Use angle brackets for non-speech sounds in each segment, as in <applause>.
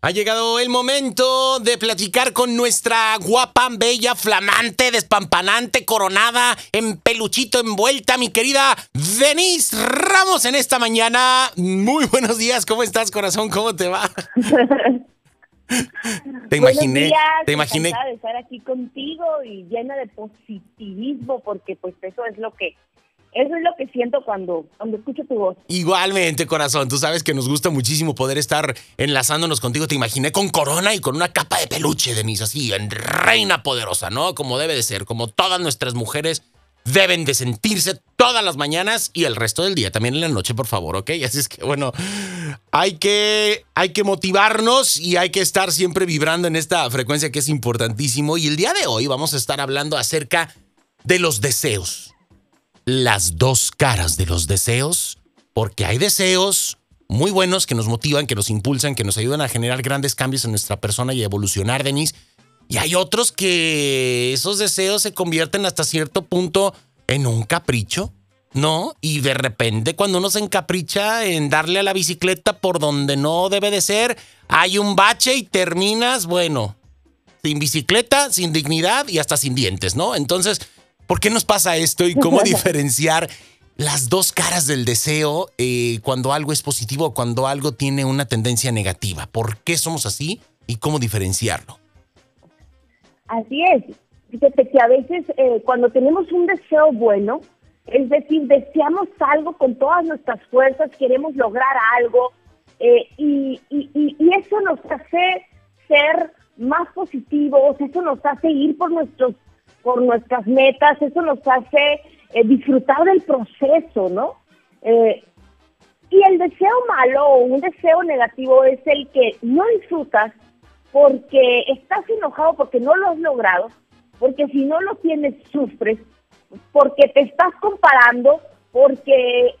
Ha llegado el momento de platicar con nuestra guapa, bella, flamante, despampanante, coronada, en peluchito envuelta, mi querida Denise Ramos en esta mañana. Muy buenos días, ¿cómo estás, corazón? ¿Cómo te va? <laughs> te imaginé, te imaginé. de estar aquí contigo y llena de positivismo, porque pues eso es lo que eso es lo que siento cuando, cuando escucho tu voz. Igualmente, corazón. Tú sabes que nos gusta muchísimo poder estar enlazándonos contigo. Te imaginé con corona y con una capa de peluche, Denise, así, en reina poderosa, ¿no? Como debe de ser, como todas nuestras mujeres deben de sentirse todas las mañanas y el resto del día, también en la noche, por favor, ¿ok? <laughs> Así es que, bueno, hay que, hay que motivarnos y hay que estar siempre vibrando en esta frecuencia que es importantísimo. Y el día de hoy vamos a estar hablando acerca de los deseos las dos caras de los deseos, porque hay deseos muy buenos que nos motivan, que nos impulsan, que nos ayudan a generar grandes cambios en nuestra persona y evolucionar, Denise. Y hay otros que esos deseos se convierten hasta cierto punto en un capricho, ¿no? Y de repente cuando uno se encapricha en darle a la bicicleta por donde no debe de ser, hay un bache y terminas, bueno, sin bicicleta, sin dignidad y hasta sin dientes, ¿no? Entonces, ¿Por qué nos pasa esto y cómo <laughs> diferenciar las dos caras del deseo eh, cuando algo es positivo o cuando algo tiene una tendencia negativa? ¿Por qué somos así y cómo diferenciarlo? Así es. Fíjate que a veces eh, cuando tenemos un deseo bueno, es decir, deseamos algo con todas nuestras fuerzas, queremos lograr algo eh, y, y eso nos hace ser más positivos, eso nos hace ir por nuestros por nuestras metas, eso nos hace eh, disfrutar del proceso, ¿no? Eh, y el deseo malo o un deseo negativo es el que no disfrutas porque estás enojado porque no lo has logrado, porque si no lo tienes sufres, porque te estás comparando, porque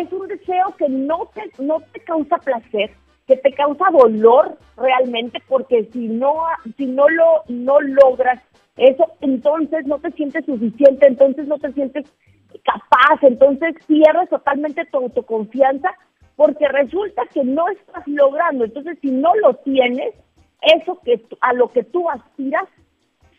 es un deseo que no te, no te causa placer, que te causa dolor realmente, porque si no, si no lo no logras eso entonces no te sientes suficiente, entonces no te sientes capaz, entonces pierdes totalmente tu autoconfianza porque resulta que no estás logrando. Entonces, si no lo tienes, eso que a lo que tú aspiras,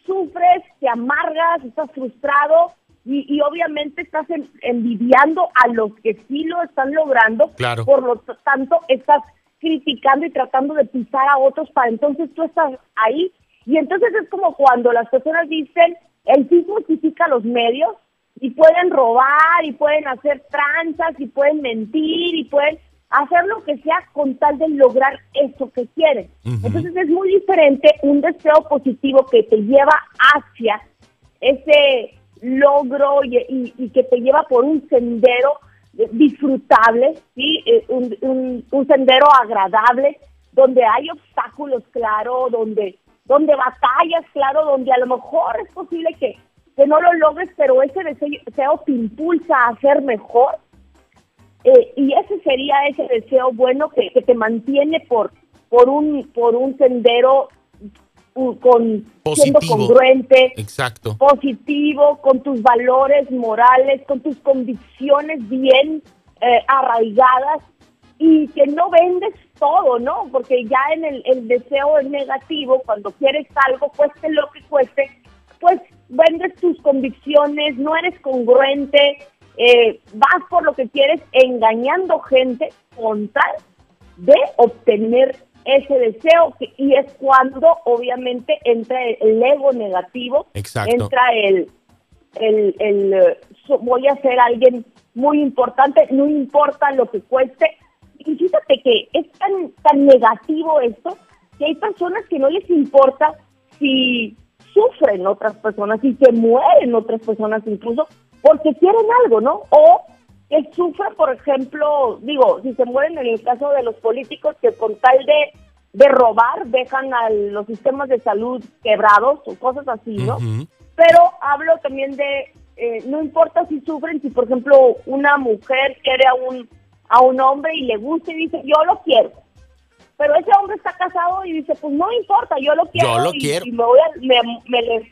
sufres, te amargas, estás frustrado y, obviamente estás envidiando a los que sí lo están logrando. Claro. Por lo tanto, estás criticando y tratando de pisar a otros para entonces tú estás ahí y entonces es como cuando las personas dicen, el fin justifica los medios y pueden robar y pueden hacer tranzas y pueden mentir y pueden hacer lo que sea con tal de lograr eso que quieren. Entonces es muy diferente un deseo positivo que te lleva hacia ese logro y, que te lleva por un sendero disfrutable, ¿sí? Eh, un, un sendero agradable, donde hay obstáculos, claro, donde donde batallas, claro, donde a lo mejor es posible que, que no lo logres, pero ese deseo te impulsa a ser mejor. Eh, y ese sería ese deseo bueno que, que, te mantiene por, por, un, por un sendero con siendo congruente, Exacto. positivo, con tus valores morales, con tus convicciones bien eh, arraigadas y que no vendes todo, ¿no? Porque ya en el, el deseo es negativo, cuando quieres algo, cueste lo que cueste, pues vendes tus convicciones, no eres congruente, eh, vas por lo que quieres engañando gente con tal de obtener ese deseo y es cuando obviamente entra el ego negativo, entra el, el, el eh, voy a ser alguien muy importante, no importa lo que cueste, y fíjate que es tan, tan negativo esto que hay personas que no les importa si sufren otras personas, si se mueren otras personas incluso, porque quieren algo, ¿no? O que sufran, por ejemplo, digo, si se mueren en el caso de los políticos que con tal de, de robar dejan a los sistemas de salud quebrados o cosas así, ¿no? Pero hablo también de, eh, no importa si sufren, si por ejemplo una mujer quiere a un a un hombre y le gusta y dice, yo lo quiero. Pero ese hombre está casado y dice, pues no importa, yo lo quiero. Yo lo y, quiero. Y me voy a, me, les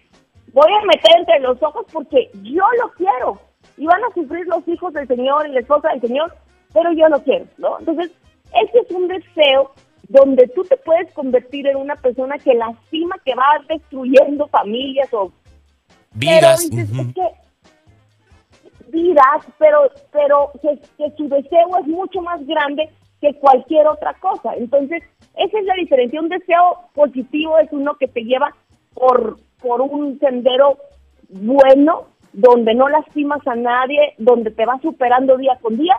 voy a meter entre los ojos porque yo lo quiero. Y van a sufrir los hijos del Señor y la esposa del Señor, pero yo lo quiero, ¿no? Entonces, ese es un deseo donde tú te puedes convertir en una persona que lastima, que va destruyendo familias o vidas. Pero vidas, pero, pero que, su deseo es mucho más grande que cualquier otra cosa. Entonces, esa es la diferencia. Un deseo positivo es uno que te lleva por, por un sendero bueno, donde no lastimas a nadie, donde te va superando día con día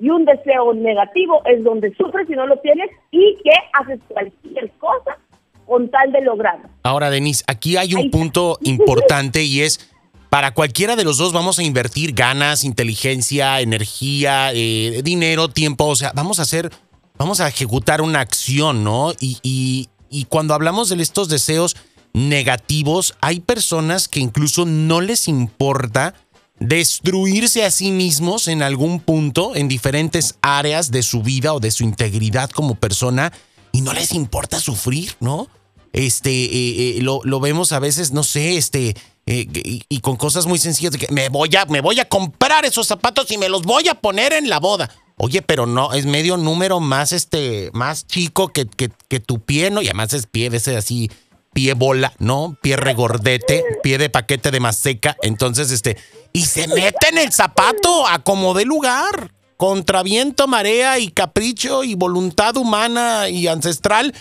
y un deseo negativo es donde sufres y no lo tienes y que haces cualquier cosa con tal de lograrlo. Ahora, Denise, aquí hay un punto <laughs> importante y es, para cualquiera de los dos vamos a invertir ganas, inteligencia, energía, eh, dinero, tiempo, o sea, vamos a hacer, vamos a ejecutar una acción, ¿no? Y, y, y cuando hablamos de estos deseos negativos, hay personas que incluso no les importa destruirse a sí mismos en algún punto, en diferentes áreas de su vida o de su integridad como persona, y no les importa sufrir, ¿no? Este, eh, eh, lo, lo, vemos a veces, no sé, este, eh, y, con cosas muy sencillas de que me voy, a, me voy a comprar esos zapatos y me los voy a poner en la boda. Oye, pero no, es medio número más, este, más chico que, que, tu pie, ¿no? Y además es pie, ese así, pie bola, ¿no? Pie regordete, pie de paquete de seca. Entonces, este, y se mete en el zapato a como de lugar. Contra viento, marea y capricho y voluntad humana y ancestral.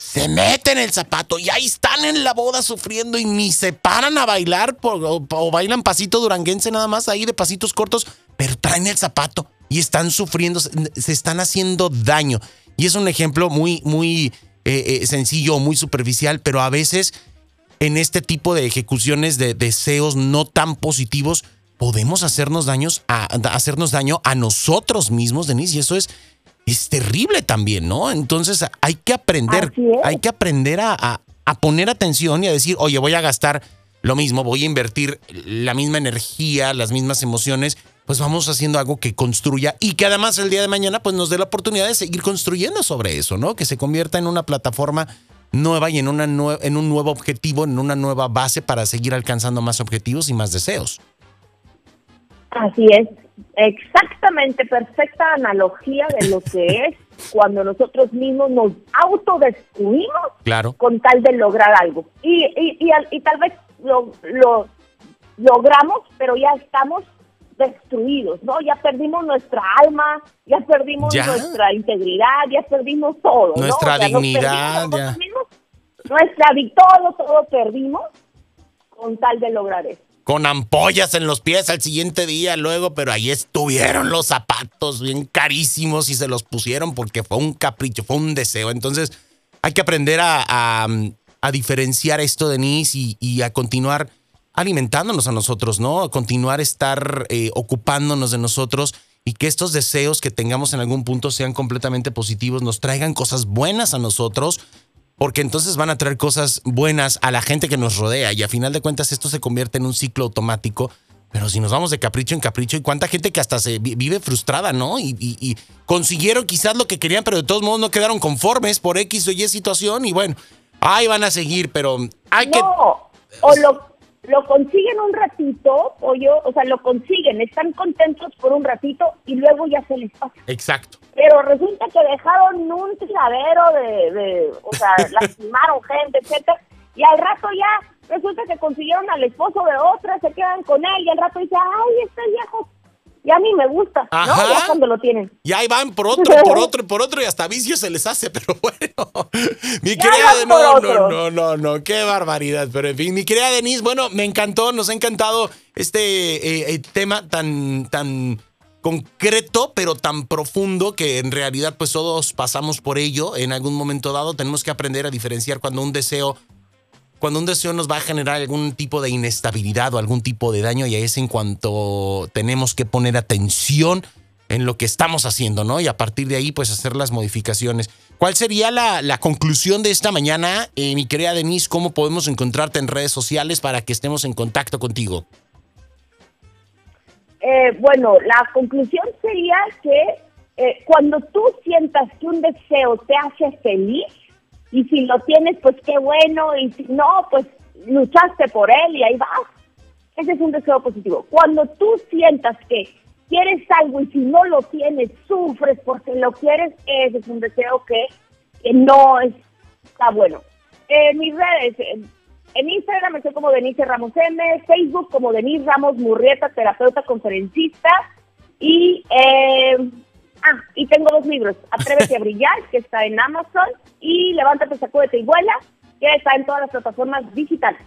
Se mete en el zapato y ahí están en la boda sufriendo y ni se paran a bailar o, bailan pasito duranguense nada más ahí de pasitos cortos, pero traen el zapato y están sufriendo, se están haciendo daño. Y es un ejemplo muy, muy eh, eh, sencillo muy superficial, pero a veces en este tipo de ejecuciones de deseos no tan positivos, podemos hacernos, daños a, hacernos daño a nosotros mismos, Denise, y eso es, es terrible también, ¿no? Entonces hay que aprender, hay que aprender a, a, poner atención y a decir, oye, voy a gastar lo mismo, voy a invertir la misma energía, las mismas emociones, pues vamos haciendo algo que construya y que además el día de mañana pues nos dé la oportunidad de seguir construyendo sobre eso, ¿no? Que se convierta en una plataforma nueva y en, una en un nuevo objetivo, en una nueva base para seguir alcanzando más objetivos y más deseos. Así es, exactamente, perfecta analogía de lo que es cuando nosotros mismos nos autodestruimos claro. con tal de lograr algo. Y, y, y, tal vez lo, lo logramos, pero ya estamos destruidos, ¿no? Ya perdimos nuestra alma, ya perdimos nuestra integridad, ya perdimos todo, nuestra dignidad, ya. nuestra victoria, todo perdimos con tal de lograr eso. Con ampollas en los pies al siguiente día, luego, pero ahí estuvieron los zapatos bien carísimos y se los pusieron porque fue un capricho, fue un deseo. Entonces, hay que aprender a, a, diferenciar esto, Denise, y, y a continuar alimentándonos a nosotros, ¿no? A continuar estar eh, ocupándonos de nosotros y que estos deseos que tengamos en algún punto sean completamente positivos, nos traigan cosas buenas a nosotros, porque entonces van a traer cosas buenas a la gente que nos rodea y a final de cuentas esto se convierte en un ciclo automático. Pero si nos vamos de capricho en capricho, y cuánta gente que hasta se vive frustrada, ¿no? Y, consiguieron quizás lo que querían, pero de todos modos no quedaron conformes por X o Y situación y bueno, ahí van a seguir, pero hay no, que... O lo, lo consiguen un ratito, o yo, o sea, lo consiguen, están contentos por un ratito y luego ya se les pasa. Exacto. Pero resulta que dejaron un tiradero de, de o sea, <laughs> lastimaron gente, etcétera, y al rato ya resulta que consiguieron al esposo de otra, se quedan con él y al rato dice, ay, este viejo y a mí me gusta, ¿no? Ya cuando lo tienen. Y ahí van por otro, por <laughs> otro, por otro, y hasta vicio se les hace, <laughs> pero bueno. Mi querida, no, no, no, no, no, qué barbaridad. Pero en fin, mi querida Denise, bueno, me encantó, nos ha encantado este eh, eh, tema tan, tan concreto, pero tan profundo que en realidad pues todos pasamos por ello en algún momento dado. Tenemos que aprender a diferenciar cuando un deseo cuando un deseo nos va a generar algún tipo de inestabilidad o algún tipo de daño y es en cuanto tenemos que poner atención en lo que estamos haciendo, ¿no? Y a partir de ahí, pues hacer las modificaciones. ¿Cuál sería la, conclusión de esta mañana, eh, mi querida Denise? ¿Cómo podemos encontrarte en redes sociales para que estemos en contacto contigo? Eh, bueno, la conclusión sería que eh, cuando tú sientas que un deseo te hace feliz, y si lo tienes, pues qué bueno, y si no, pues luchaste por él y ahí vas. Ese es un deseo positivo. Cuando tú sientas que quieres algo y si no lo tienes, sufres porque lo quieres, ese es un deseo que que no está bueno. En mis redes, en Instagram estoy como Denise Ramos M, Facebook como Denise Ramos Murrieta, terapeuta conferencista. Y, ah, y tengo dos libros, Atrévete a <laughs> brillar, que está en Amazon, y Levántate, sacúdete y vuela, que está en todas las plataformas digitales.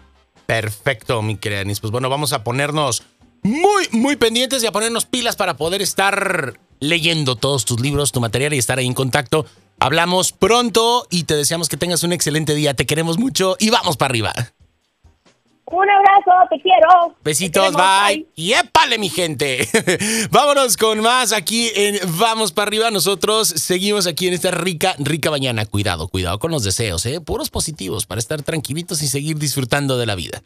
Perfecto, mi querida Denise. Pues bueno, vamos a ponernos muy, muy pendientes y a ponernos pilas para poder estar leyendo todos tus libros, tu material y estar ahí en contacto. Hablamos pronto y te deseamos que tengas un excelente día. Te queremos mucho y vamos para arriba. Un abrazo, te quiero. Besitos, bye. Y épale, mi gente. <laughs> Vámonos con más aquí en Vamos para arriba. Nosotros seguimos aquí en esta rica, rica mañana. Cuidado, cuidado con los deseos, ¿eh? Puros positivos para estar tranquilitos y seguir disfrutando de la vida.